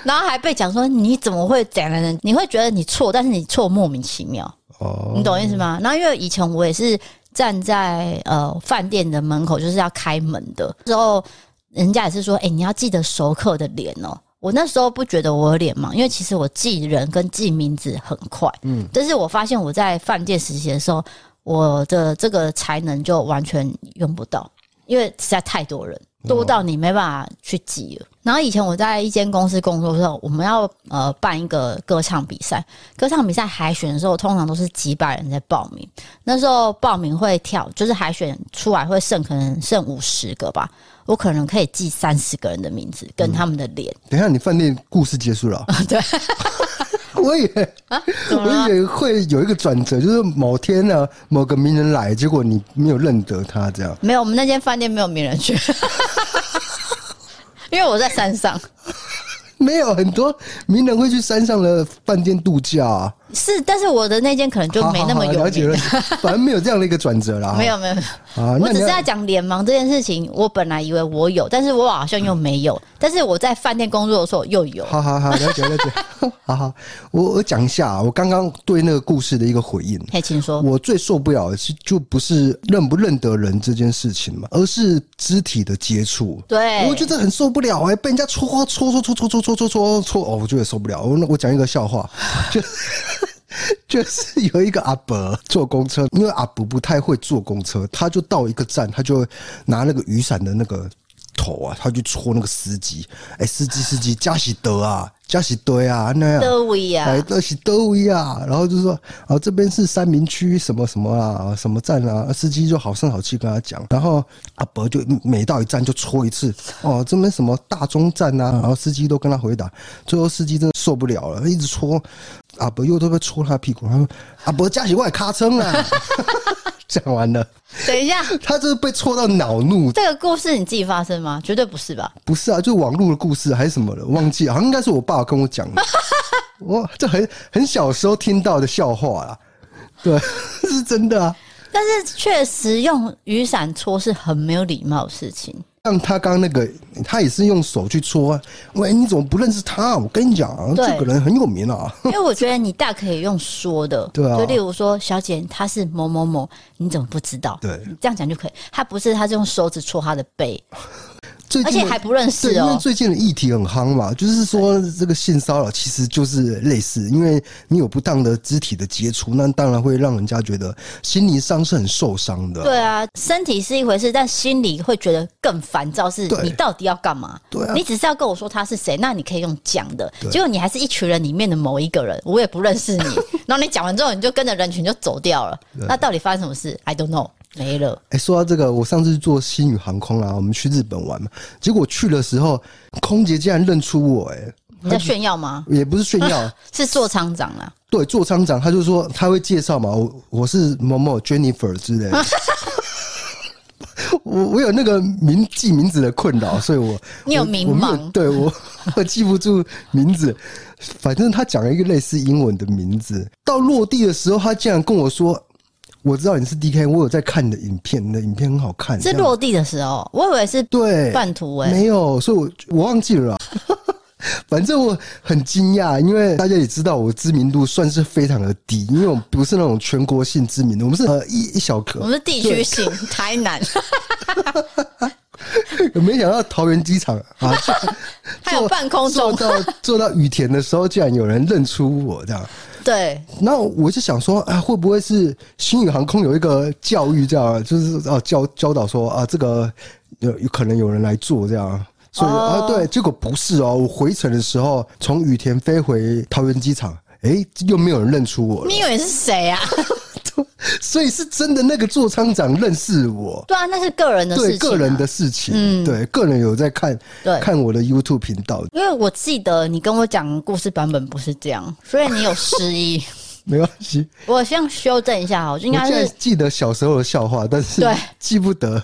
然后还被讲说，你怎么会这样呢？你会觉得你错，但是你错莫名其妙。哦，你懂意思吗？然后因为以前我也是站在呃饭店的门口，就是要开门的时候，人家也是说，哎，你要记得熟客的脸哦。我那时候不觉得我有脸盲，因为其实我记人跟记名字很快。嗯，但是我发现我在饭店实习的时候，我的这个才能就完全用不到，因为实在太多人。多到你没办法去记了。然后以前我在一间公司工作的时候，我们要呃办一个歌唱比赛。歌唱比赛海选的时候，通常都是几百人在报名。那时候报名会跳，就是海选出来会剩可能剩五十个吧。我可能可以记三十个人的名字跟他们的脸。等一下，你饭店故事结束了？对。我以为，啊、我以为会有一个转折，就是某天呢，某个名人来，结果你没有认得他，这样。没有，我们那间饭店没有名人去，因为我在山上。[laughs] 没有很多名人会去山上的饭店度假啊。是，但是我的那间可能就没那么有名。好好好，了解了，[laughs] 反正没有这样的一个转折啦。没有没有，啊，我只是在讲脸盲这件事情。我本来以为我有，但是我好像又没有。但是我在饭店工作的时候又有。好好好，[laughs] 了解了解。[laughs] 好好，我我讲一下，我刚刚对那个故事的一个回应。嘿，请说。我最受不了的是，就不是认不认得人这件事情嘛，而是肢体的接触。对，我觉得很受不了哎、欸，被人家戳戳戳戳戳戳戳戳戳戳，哦，我觉得受不了。我我讲一个笑话，就。[laughs] 就是有一个阿伯坐公车，因为阿伯不太会坐公车，他就到一个站，他就拿那个雨伞的那个头啊，他就戳那个司机。哎，司机司机，加喜德啊，加喜德啊，那样德威啊，哎，德喜德威啊。然后就说啊，这边是三明区什么什么啊，什么站啊？司机就好声好气跟他讲。然后阿伯就每到一站就戳一次。哦，这边什么大中站啊？然后司机都跟他回答。最后司机真的受不了了，一直戳。阿伯又都被戳他屁股，他说：“阿伯驾驶外卡称啊！” [laughs] 讲完了，等一下，他就是被戳到恼怒。这个故事你自己发生吗？绝对不是吧？不是啊，就网络的故事还是什么的，忘记了，好像应该是我爸跟我讲的。[laughs] 我这很很小时候听到的笑话啊，对，[laughs] 是真的啊。但是确实用雨伞戳是很没有礼貌的事情。像他刚刚那个，他也是用手去戳啊。喂，你怎么不认识他？我跟你讲，这个人很有名啊。因为我觉得你大可以用说的，[laughs] 对啊。就例如说，小姐，他是某某某，你怎么不知道？对，这样讲就可以。他不是，他是用手指戳他的背。最近而且还不认识对，因为哦。最近的议题很夯嘛，就是说这个性骚扰其实就是类似，因为你有不当的肢体的接触，那当然会让人家觉得心理上是很受伤的。对啊，身体是一回事，但心里会觉得更烦躁。是你到底要干嘛？对啊你只是要跟我说他是谁，那你可以用讲的。结果你还是一群人里面的某一个人，我也不认识你。[laughs] 然后你讲完之后，你就跟着人群就走掉了。那到底发生什么事？I don't know，没了。哎、说到这个，我上次坐新宇航空啊，我们去日本玩嘛，结果去的时候，空姐竟然认出我、欸，哎，你在炫耀吗？也不是炫耀，[laughs] 是座舱长啦。对，座舱长他就说他会介绍嘛，我我是某某 Jennifer 之类的。[laughs] 我我有那个名记名字的困扰，所以我你有名盲有对我我记不住名字。反正他讲了一个类似英文的名字，到落地的时候，他竟然跟我说：“我知道你是 DK，我有在看你的影片，你的影片很好看。”是落地的时候，我以为是对半途哎、没有，所以我我忘记了。[laughs] 反正我很惊讶，因为大家也知道我知名度算是非常的低，因为我们不是那种全国性知名的，我们是呃一一小颗。我们是地区性，台南没想到桃园机场啊，[laughs] 还有半空中，坐到坐到雨田的时候，竟然有人认出我这样。对，那我就想说，啊，会不会是星宇航空有一个教育这样，就是啊教教导说啊，这个有有可能有人来做这样。所以、哦、啊，对，结果不是哦。我回程的时候，从羽田飞回桃园机场，哎，又没有人认出我。你以为是谁啊？[laughs] 所以是真的那个座舱长认识我。对啊，那是个人的事情、啊，对个人的事情。嗯对，个人有在看，对看我的 YouTube 频道。因为我记得你跟我讲故事版本不是这样，所以你有失忆。[laughs] 没关系，我先修正一下哈，就应该是记得小时候的笑话，但是对记不得。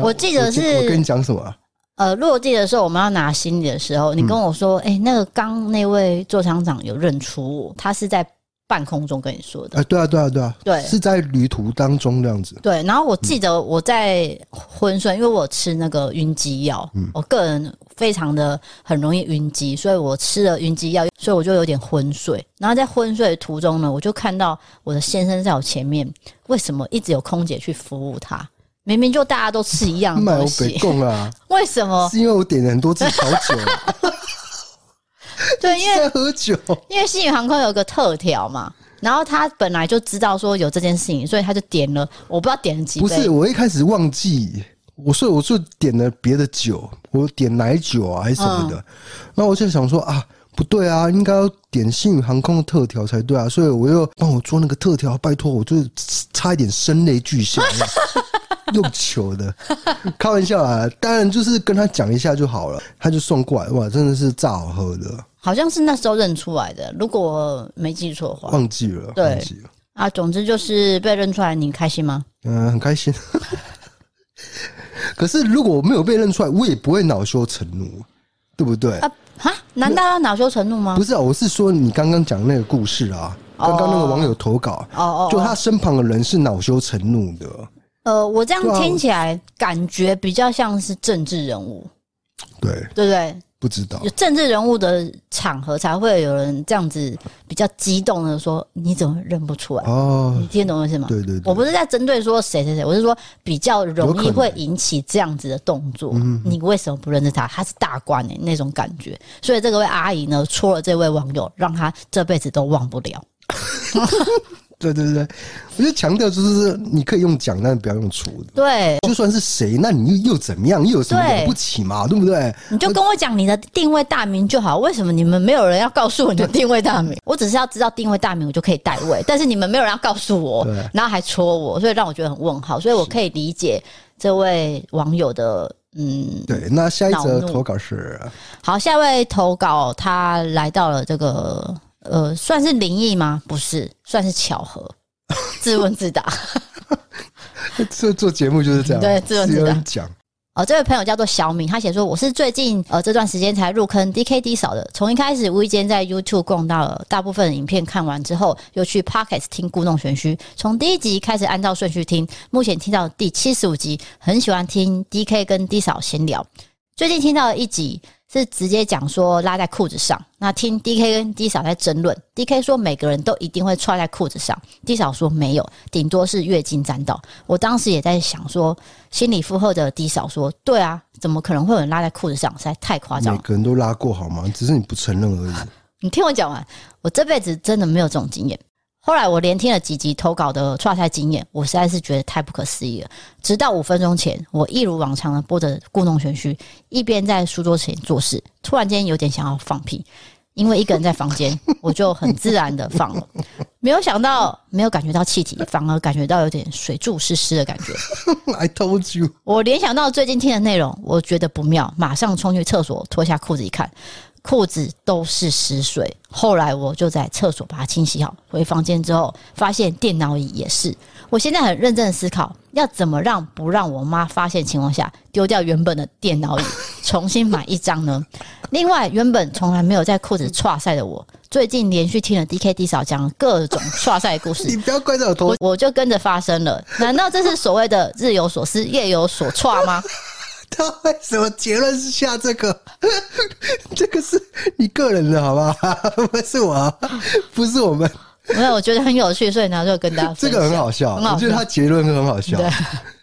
我记得是我我跟你讲什么啊？呃落地的时候我们要拿行李的时候，你跟我说，哎、欸，那个刚那位座舱长有认出我，他是在半空中跟你说的。啊，对啊，对啊，对啊，对是在旅途当中这样子。对，然后我记得我在昏睡，因为我吃那个晕机药，我个人非常的很容易晕机，所以我吃了晕机药，所以我就有点昏睡。然后在昏睡的途中呢，我就看到我的先生在我前面，为什么一直有空姐去服务他？明明就大家都吃一样的东西，[laughs] 啊？[laughs] 为什么？是因为我点了很多次调酒，[laughs] [laughs] 对，因为在喝酒，因为新宇航空有个特调嘛，然后他本来就知道说有这件事情，所以他就点了，我不知道点了几杯。不是，我一开始忘记，我所以我就点了别的酒，我点奶酒啊还是什么的，那、嗯、我就想说啊。不对啊，应该要点新宇航空的特调才对啊，所以我又帮我做那个特调，拜托，我就差一点声泪俱下，用求的，开玩笑啊，当然就是跟他讲一下就好了，他就送过来，哇，真的是炸好喝的，好像是那时候认出来的，如果没记错的话，忘记了，对忘记了啊，总之就是被认出来，你开心吗？嗯、呃，很开心。可是如果我没有被认出来，我也不会恼羞成怒，对不对？啊哈？难道要恼羞成怒吗？不是啊，我是说你刚刚讲那个故事啊，刚刚那个网友投稿，哦哦，就他身旁的人是恼羞成怒的。呃，我这样听起来感觉比较像是政治人物，对对不对？不知道有政治人物的场合才会有人这样子比较激动的说：“你怎么认不出来？”哦，你听懂我意思吗？对对对，我不是在针对说谁谁谁，我是说比较容易会引起这样子的动作。你为什么不认识他？他是大官哎、欸，那种感觉。所以这位阿姨呢，戳了这位网友，让他这辈子都忘不了。[laughs] 对对对，我就强调就是你可以用讲，但是不要用粗的。对，就算是谁，那你又又怎么样？又有什么了不起嘛？对不对？你就跟我讲你的定位大名就好。为什么你们没有人要告诉我你的定位大名？[laughs] 我只是要知道定位大名，我就可以代位。但是你们没有人要告诉我，然后还戳我，所以让我觉得很问号。所以我可以理解这位网友的嗯。对，那下一则投稿是好，下一位投稿他来到了这个。呃，算是灵异吗？不是，算是巧合。[laughs] 自问自答。[laughs] 这做节目就是这样，对，自问自答讲。哦，这位朋友叫做小敏，他写说：“我是最近呃这段时间才入坑 DKD 扫的，从一开始无意间在 YouTube 逛到了大部分影片，看完之后又去 Pocket 听故弄玄虚，从第一集开始按照顺序听，目前听到第七十五集，很喜欢听 DK 跟 D 嫂闲聊。最近听到了一集。”是直接讲说拉在裤子上。那听 D K 跟 D 嫂在争论，D K 说每个人都一定会穿在裤子上，D 嫂说没有，顶多是月经沾到。我当时也在想说，心里附和的 D 嫂说，对啊，怎么可能会有人拉在裤子上？实在太夸张了。每个人都拉过好吗？只是你不承认而已。[laughs] 你听我讲完，我这辈子真的没有这种经验。后来我连听了几集投稿的剉赛经验，我实在是觉得太不可思议了。直到五分钟前，我一如往常的播着故弄玄虚，一边在书桌前做事，突然间有点想要放屁，因为一个人在房间，[laughs] 我就很自然的放了。没有想到，没有感觉到气体，反而感觉到有点水柱湿湿的感觉。[laughs] I told you，我联想到最近听的内容，我觉得不妙，马上冲去厕所脱下裤子一看。裤子都是湿水，后来我就在厕所把它清洗好。回房间之后，发现电脑椅也是。我现在很认真的思考，要怎么让不让我妈发现情况下丢掉原本的电脑椅，重新买一张呢？[laughs] 另外，原本从来没有在裤子剉赛的我，最近连续听了 D K D 嫂讲各种剉赛故事，你不要怪在我头，我就跟着发生了。难道这是所谓的日有所思，夜有所剉吗？他为什么结论是下这个？[laughs] 这个是你个人的，好不好？[laughs] 不是我，[laughs] 不是我们。没有，我觉得很有趣，所以拿出来跟大家这个很好笑。我觉得他结论很好笑。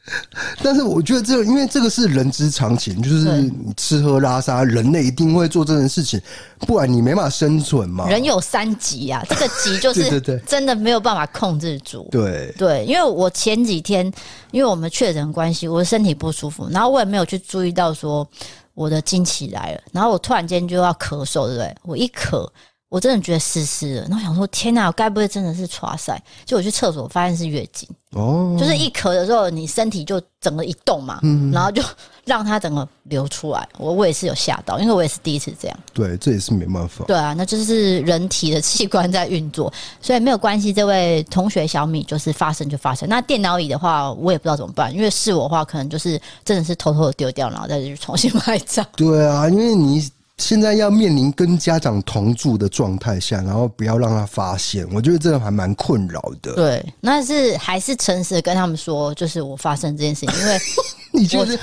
[laughs] 但是我觉得这个，因为这个是人之常情，就是你吃喝拉撒，人类一定会做这件事情，不然你没办法生存嘛。人有三急啊，[laughs] 这个急就是真的没有办法控制住。对对，因为我前几天因为我们确诊关系，我的身体不舒服，然后我也没有去注意到说我的经期来了，然后我突然间就要咳嗽，对不对？我一咳。我真的觉得湿湿的，然后想说天哪，我该不会真的是剉赛？就我去厕所发现是月经哦，就是一咳的时候，你身体就整个一动嘛，嗯，然后就让它整个流出来。我我也是有吓到，因为我也是第一次这样。对，这也是没办法。对啊，那就是人体的器官在运作，所以没有关系。这位同学小米就是发生就发生。那电脑椅的话，我也不知道怎么办，因为是我的话，可能就是真的是偷偷的丢掉，然后再去重新买一张。对啊，因为你。现在要面临跟家长同住的状态下，然后不要让他发现，我觉得这个还蛮困扰的。对，那是还是诚实的跟他们说，就是我发生这件事情，因为 [laughs] 你就是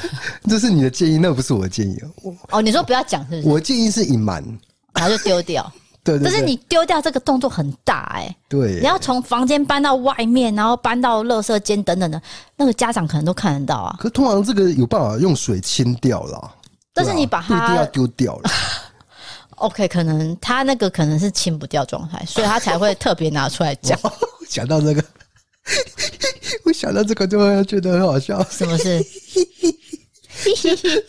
这是你的建议，那不是我的建议哦，你说不要讲，是不是？我建议是隐瞒，然后就丢掉。[laughs] 对，对，对，但是你丢掉这个动作很大哎、欸，对，你要从房间搬到外面，然后搬到垃圾间等等的，那个家长可能都看得到啊。可通常这个有办法用水清掉了。但是你把它一定要丢掉了。[laughs] OK，可能他那个可能是清不掉状态，所以他才会特别拿出来讲。[laughs] 讲到这个，[laughs] 我想到这个就会觉得很好笑。什么事？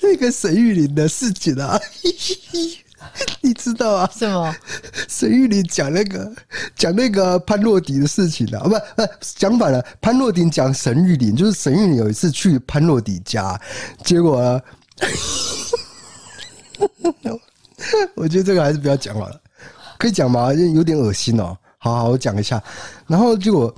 那个沈玉琳的事情啊，你知道啊？什么？沈玉琳讲那个讲那个潘若迪的事情啊？不不，讲反了。潘若迪讲沈玉琳，就是沈玉琳有一次去潘若迪家，结果呢。[laughs] 我觉得这个还是不要讲好了，可以讲吗？有点恶心哦。好好，我讲一下。然后结果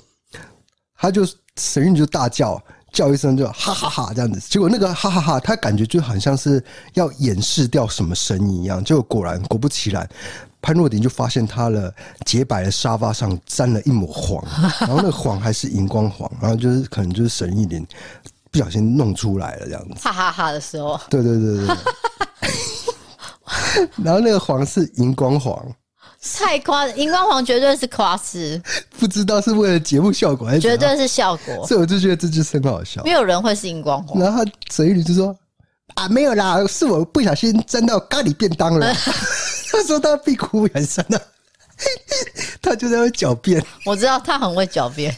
他就沈玉就大叫叫一声，就哈哈哈这样子。结果那个哈哈哈，他感觉就好像是要掩饰掉什么声音一样。结果果然果不其然，潘若迪就发现他的洁白的沙发上沾了一抹黄，然后那个黄还是荧光黄，然后就是可能就是沈玉林不小心弄出来了这样子。哈哈哈的时候，对对对对，对。[laughs] 然后那个黄是荧光黄，太夸，荧光黄绝对是夸饰，不知道是为了节目效果还是？绝对是效果，所以我就觉得这就是很好笑。没有人会是荧光黄。然后他沈玉琳就说：“啊，没有啦，是我不小心沾到咖喱便当了。[laughs] ”他说他屁股很深啊，[laughs] 他就在那狡辩。我知道他很会狡辩。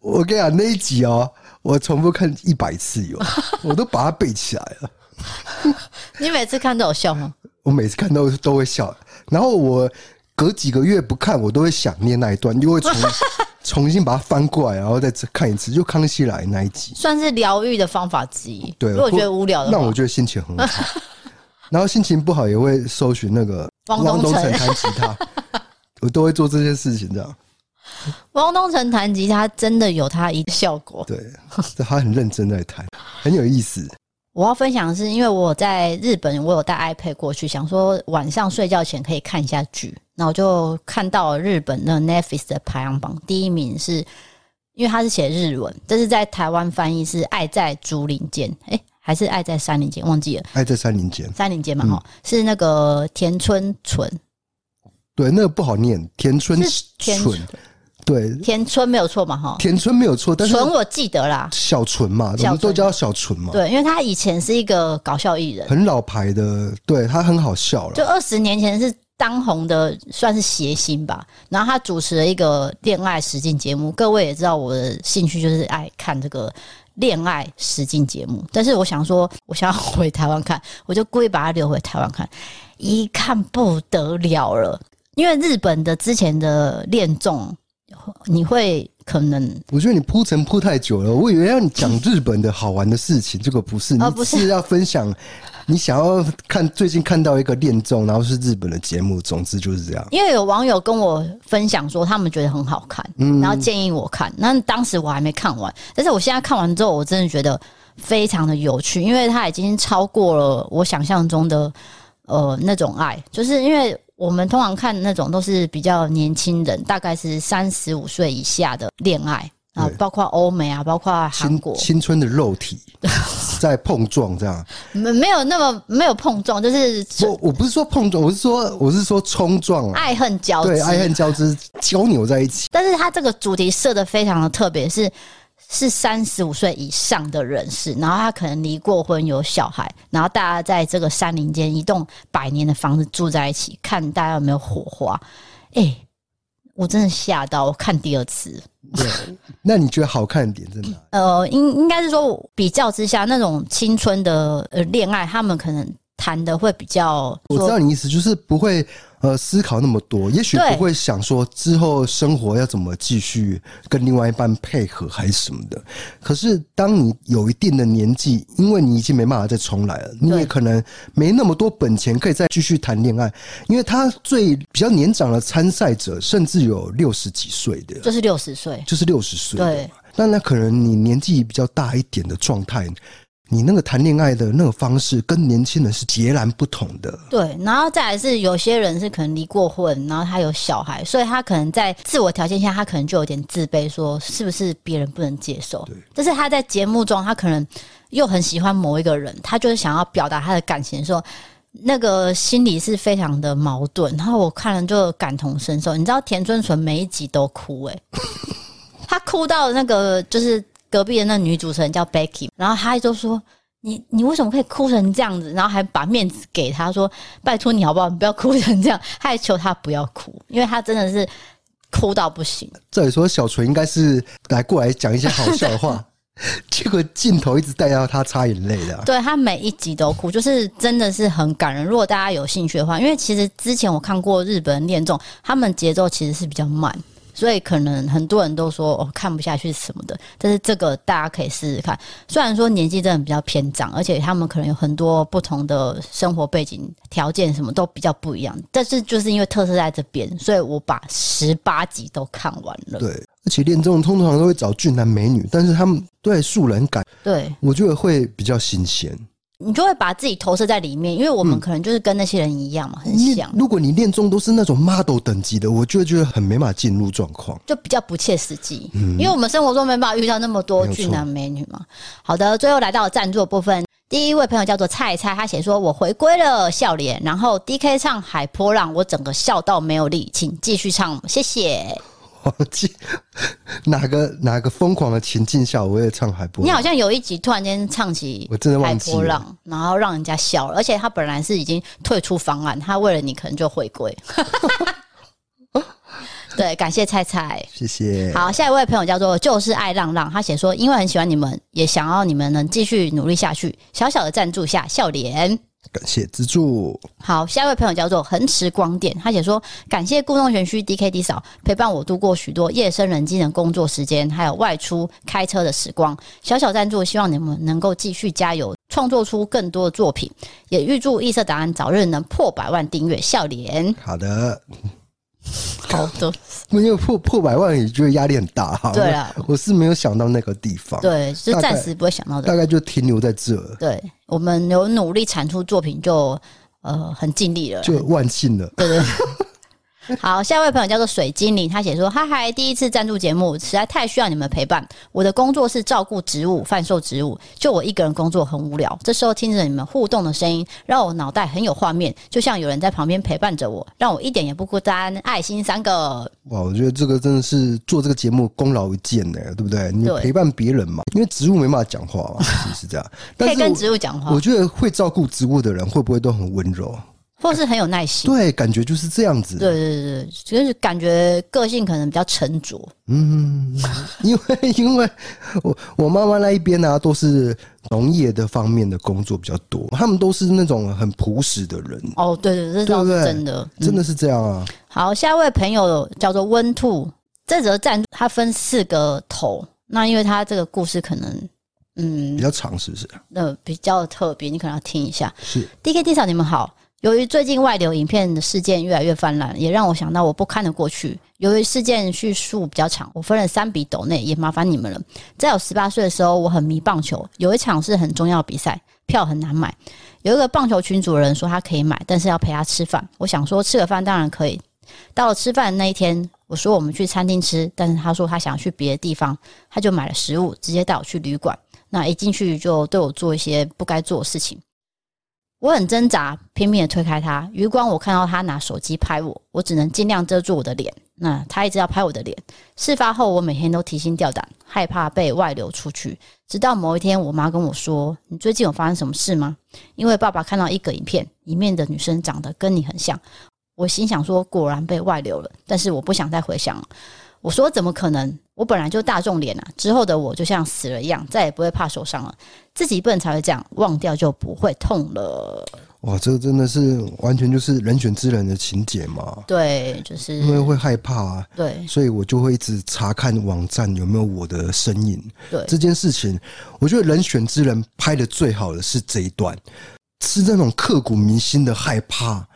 我跟你讲那一集哦，我重复看一百次有，我都把它背起来了。[laughs] 你每次看都有笑吗？我每次看都都会笑，然后我隔几个月不看，我都会想念那一段，就会重 [laughs] 重新把它翻过来，然后再看一次。就康熙来那一集，算是疗愈的方法之一。对，如果觉得无聊的话，那我觉得心情很好。[laughs] 然后心情不好也会搜寻那个汪东城弹吉他，我都会做这些事情。这样，汪东城弹吉他真的有他一个效果。对，他很认真在弹，很有意思。我要分享的是，因为我在日本，我有带 iPad 过去，想说晚上睡觉前可以看一下剧。那我就看到了日本的 Netflix 的排行榜，第一名是，因为它是写日文，这是在台湾翻译是《爱在竹林间》，诶，还是爱在山林间？忘记了，爱在山林间，山林间嘛，哈、嗯，是那个田村淳。对，那个不好念，田村淳。对，田村没有错嘛，哈，田村没有错，但是淳我记得啦，小淳嘛，我们都叫小淳嘛。对，因为他以前是一个搞笑艺人，很老牌的，对他很好笑了。就二十年前是当红的，算是谐星吧。然后他主持了一个恋爱实境节目，各位也知道我的兴趣就是爱看这个恋爱实境节目。但是我想说，我想要回台湾看，我就故意把它留回台湾看，一看不得了了，因为日本的之前的恋综。你会可能？我觉得你铺陈铺太久了。我以为要你讲日本的好玩的事情，这个不是，你不是要分享你想要看最近看到一个恋综，然后是日本的节目。总之就是这样。因为有网友跟我分享说，他们觉得很好看，嗯然后建议我看。那当时我还没看完，但是我现在看完之后，我真的觉得非常的有趣，因为它已经超过了我想象中的呃那种爱，就是因为。我们通常看那种都是比较年轻人，大概是三十五岁以下的恋爱啊，包括欧美啊，包括韩国，青春的肉体 [laughs] 在碰撞，这样没没有那么没有碰撞，就是我我不是说碰撞，我是说我是说冲撞，爱恨交织，对，爱恨交织 [laughs] 交扭在一起。但是它这个主题设的非常的特别，是。是三十五岁以上的人士，然后他可能离过婚，有小孩，然后大家在这个山林间一栋百年的房子住在一起，看大家有没有火花。哎、欸，我真的吓到，我看第二次。对，那你觉得好看的点在哪？呃，应应该是说比较之下，那种青春的呃恋爱，他们可能谈的会比较。我知道你意思，就是不会。呃，思考那么多，也许不会想说之后生活要怎么继续跟另外一半配合还是什么的。可是当你有一定的年纪，因为你已经没办法再重来了，你也可能没那么多本钱可以再继续谈恋爱。因为他最比较年长的参赛者，甚至有六十几岁的，就是六十岁，就是六十岁。对，那那可能你年纪比较大一点的状态。你那个谈恋爱的那个方式跟年轻人是截然不同的。对，然后再来是有些人是可能离过婚，然后他有小孩，所以他可能在自我条件下，他可能就有点自卑，说是不是别人不能接受？对。但是他在节目中，他可能又很喜欢某一个人，他就是想要表达他的感情，说那个心里是非常的矛盾。然后我看了就感同身受，你知道田村纯每一集都哭诶、欸，[laughs] 他哭到那个就是。隔壁的那女主持人叫 Becky，然后她就说：“你你为什么可以哭成这样子？”然后还把面子给她说：“拜托你好不好？你不要哭成这样。”她还求她不要哭，因为她真的是哭到不行。照理说，小纯应该是来过来讲一些好笑的话，[laughs] 这个镜头一直带到他擦眼泪的。对，他每一集都哭，就是真的是很感人。如果大家有兴趣的话，因为其实之前我看过日本恋综，他们节奏其实是比较慢。所以可能很多人都说哦，看不下去什么的，但是这个大家可以试试看。虽然说年纪真的比较偏长，而且他们可能有很多不同的生活背景条件，什么都比较不一样。但是就是因为特色在这边，所以我把十八集都看完了。对，而且恋综通常都会找俊男美女，但是他们对素人感，对我觉得会比较新鲜。你就会把自己投射在里面，因为我们可能就是跟那些人一样嘛，嗯、很像。如果你恋中都是那种 model 等级的，我就会觉得很没办法进入状况，就比较不切实际。嗯，因为我们生活中没办法遇到那么多俊男美女嘛。好的，最后来到了赞助部分，第一位朋友叫做菜菜，他写说：“我回归了，笑脸。”然后 DK 唱《海波浪》，我整个笑到没有力，请继续唱，谢谢。忘记哪个哪个疯狂的情境下，我也唱海波浪。你好像有一集突然间唱起，我真的海波浪，然后让人家笑了。而且他本来是已经退出方案，他为了你可能就回归。[laughs] 对，感谢菜菜，谢谢。好，下一位朋友叫做就是爱浪浪，他写说因为很喜欢你们，也想要你们能继续努力下去。小小的赞助下，笑脸。感谢资助。好，下一位朋友叫做恒驰光电，他写说感谢故弄玄虚 DKD 嫂陪伴我度过许多夜深人静的工作时间，还有外出开车的时光。小小赞助，希望你们能够继续加油，创作出更多的作品，也预祝异色答案早日能破百万订阅。笑脸。好的。好的，因为破破百万，也觉得压力很大哈。对啊，我是没有想到那个地方，对，是暂时不会想到的，大概就停留在这。对，我们有努力产出作品就，就呃很尽力了，就万幸了。对对。[laughs] 好，下一位朋友叫做水精灵，他写说：“嗨嗨，第一次赞助节目，实在太需要你们陪伴。我的工作是照顾植物、贩售植物，就我一个人工作很无聊。这时候听着你们互动的声音，让我脑袋很有画面，就像有人在旁边陪伴着我，让我一点也不孤单。爱心三个。哇，我觉得这个真的是做这个节目功劳一件呢，对不对？你陪伴别人嘛，因为植物没办法讲话嘛，是这样。[laughs] 可以跟植物讲话。我觉得会照顾植物的人，会不会都很温柔？”或是很有耐心，对，感觉就是这样子。对对对，就是感觉个性可能比较沉着。嗯，因为 [laughs] 因为我我妈妈那一边呢、啊，都是农业的方面的工作比较多，他们都是那种很朴实的人。哦，对对，这倒是真的，真的是这样啊。好，下一位朋友叫做温兔，这则赞它分四个头，那因为它这个故事可能嗯比较长，是不是？那比较特别，你可能要听一下。是 D K D 嫂，你们好。由于最近外流影片的事件越来越泛滥，也让我想到我不堪的过去。由于事件叙述比较长，我分了三笔抖内，也麻烦你们了。在我十八岁的时候，我很迷棒球，有一场是很重要比赛，票很难买。有一个棒球群主人说他可以买，但是要陪他吃饭。我想说吃个饭当然可以。到了吃饭那一天，我说我们去餐厅吃，但是他说他想去别的地方，他就买了食物，直接带我去旅馆。那一进去就对我做一些不该做的事情。我很挣扎，拼命的推开他。余光我看到他拿手机拍我，我只能尽量遮住我的脸。那他一直要拍我的脸。事发后，我每天都提心吊胆，害怕被外流出去。直到某一天，我妈跟我说：“你最近有发生什么事吗？”因为爸爸看到一个影片，里面的女生长得跟你很像。我心想说：“果然被外流了。”但是我不想再回想了。我说：“怎么可能？我本来就大众脸啊！之后的我就像死了一样，再也不会怕受伤了。自己笨才会这样，忘掉就不会痛了。”哇，这个真的是完全就是人选之人的情节嘛？对，就是因为会害怕啊。对，所以我就会一直查看网站有没有我的身影。对这件事情，我觉得人选之人拍的最好的是这一段，是那种刻骨铭心的害怕。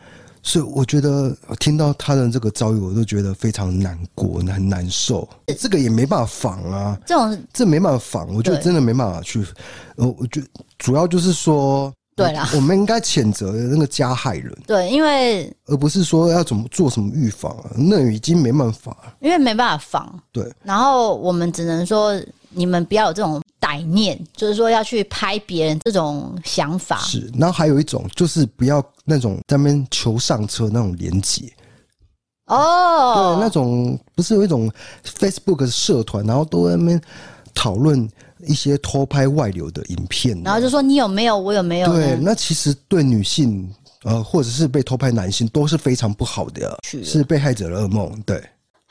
所以我觉得听到他的这个遭遇，我都觉得非常难过，很难受。这个也没办法防啊，这种这没办法防，我觉得真的没办法去。呃，我觉得主要就是说，对啦，我们应该谴责那个加害人。对，因为而不是说要怎么做什么预防啊，那已经没办法，因为没办法防。对，然后我们只能说，你们不要有这种。歹念，就是说要去拍别人这种想法。是，然后还有一种就是不要那种在那边求上车那种连接哦，对，那种不是有一种 Facebook 的社团，然后都在那边讨论一些偷拍外流的影片，然后就说你有没有，我有没有？对，那其实对女性呃，或者是被偷拍男性都是非常不好的，是被害者的噩梦，对。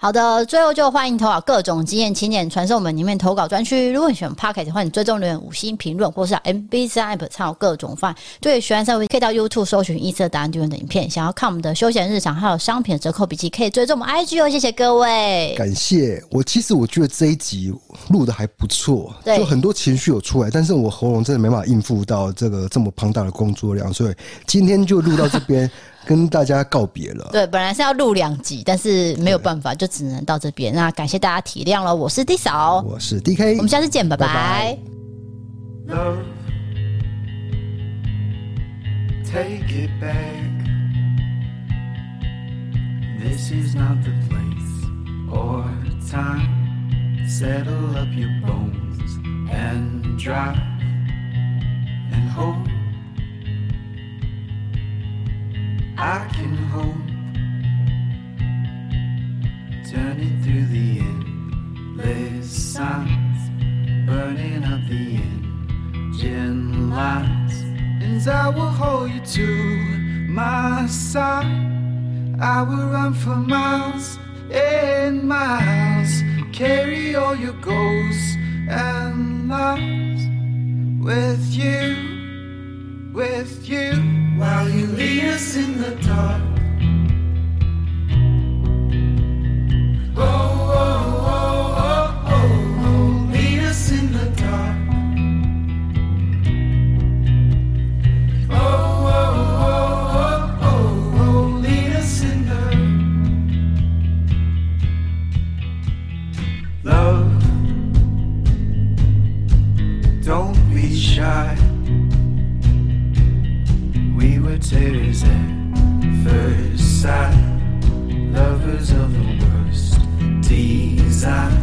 好的，最后就欢迎投稿各种经验、请点传送门里面投稿专区。如果你喜欢 Podcast 的话，你追踪留言五星评论，或是 MB3 App 参考各种范。对，喜欢社会可以到 YouTube 搜寻“异色答案丢人”的影片。想要看我们的休闲日常，还有商品折扣笔记，可以追踪我们 IG 哦。谢谢各位，感谢。我其实我觉得这一集录的还不错，就很多情绪有出来，但是我喉咙真的没办法应付到这个这么庞大的工作量，所以今天就录到这边。跟大家告别了。对，本来是要录两集，但是没有办法，就只能到这边。那感谢大家体谅了。我是 D 嫂，我是 DK，我们下次见，拜拜。I can hope, turning through the endless signs, burning up the engine lights, and I will hold you to my side. I will run for miles and miles, carry all your ghosts and lies with you, with you. While you lead us in the dark. Tears at first sight. lovers of the worst design.